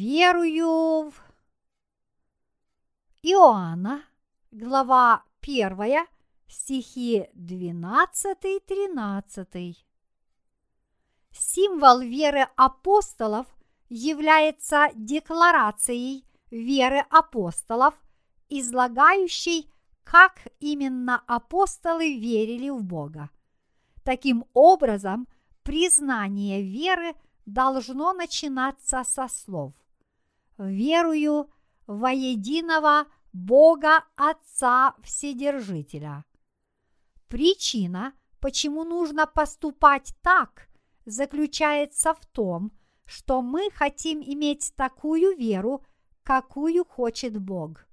верую в Иоанна, глава 1, стихи 12-13. Символ веры апостолов является декларацией веры апостолов, излагающей, как именно апостолы верили в Бога. Таким образом, признание веры должно начинаться со слов «Верую во единого Бога Отца Вседержителя». Причина, почему нужно поступать так, заключается в том, что мы хотим иметь такую веру, какую хочет Бог.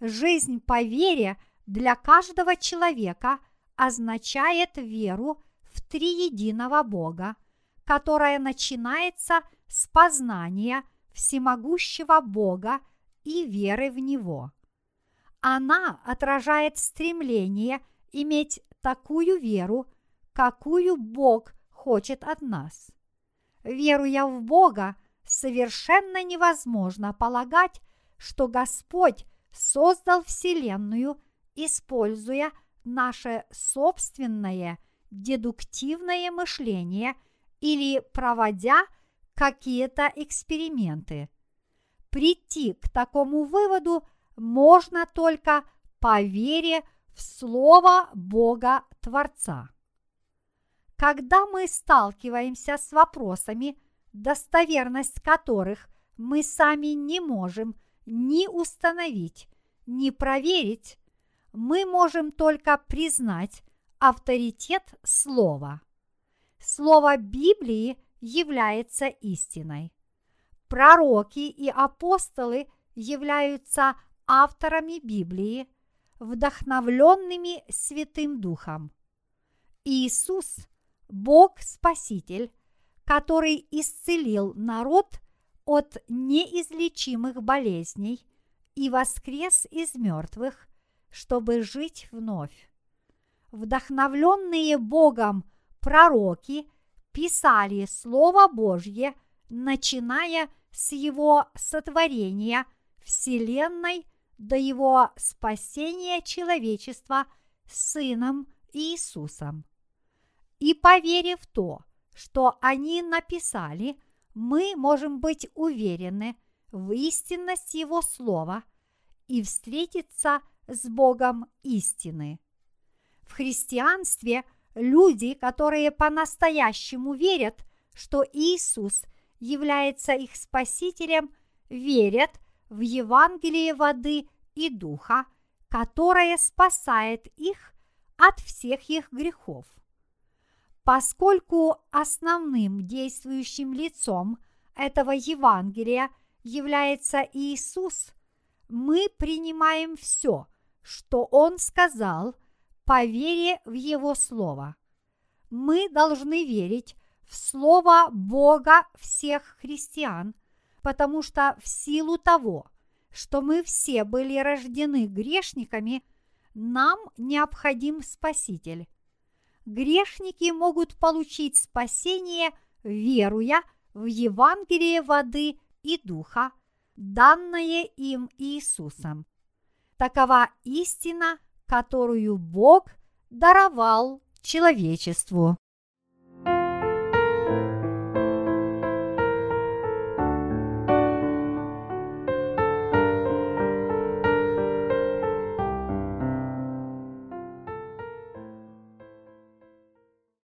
Жизнь по вере для каждого человека означает веру в триединого Бога, которая начинается с познания всемогущего Бога и веры в Него. Она отражает стремление иметь такую веру, какую Бог хочет от нас. Веруя в Бога, совершенно невозможно полагать, что Господь создал Вселенную, используя наше собственное дедуктивное мышление или проводя какие-то эксперименты. Прийти к такому выводу можно только по вере в Слово Бога Творца. Когда мы сталкиваемся с вопросами, достоверность которых мы сами не можем ни установить, ни проверить, мы можем только признать авторитет слова. Слово Библии является истиной. Пророки и апостолы являются авторами Библии, вдохновленными Святым Духом. Иисус – Бог Спаситель, который исцелил народ от неизлечимых болезней и воскрес из мертвых, чтобы жить вновь. Вдохновленные Богом пророки писали Слово Божье, начиная с его сотворения Вселенной до его спасения человечества Сыном Иисусом. И поверив то, что они написали, мы можем быть уверены в истинность Его Слова и встретиться с Богом истины. В христианстве люди, которые по-настоящему верят, что Иисус является их Спасителем, верят в Евангелие воды и духа, которое спасает их от всех их грехов. Поскольку основным действующим лицом этого Евангелия является Иисус, мы принимаем все, что Он сказал, по вере в Его Слово. Мы должны верить в Слово Бога всех христиан, потому что в силу того, что мы все были рождены грешниками, нам необходим Спаситель грешники могут получить спасение, веруя в Евангелие воды и духа, данное им Иисусом. Такова истина, которую Бог даровал человечеству.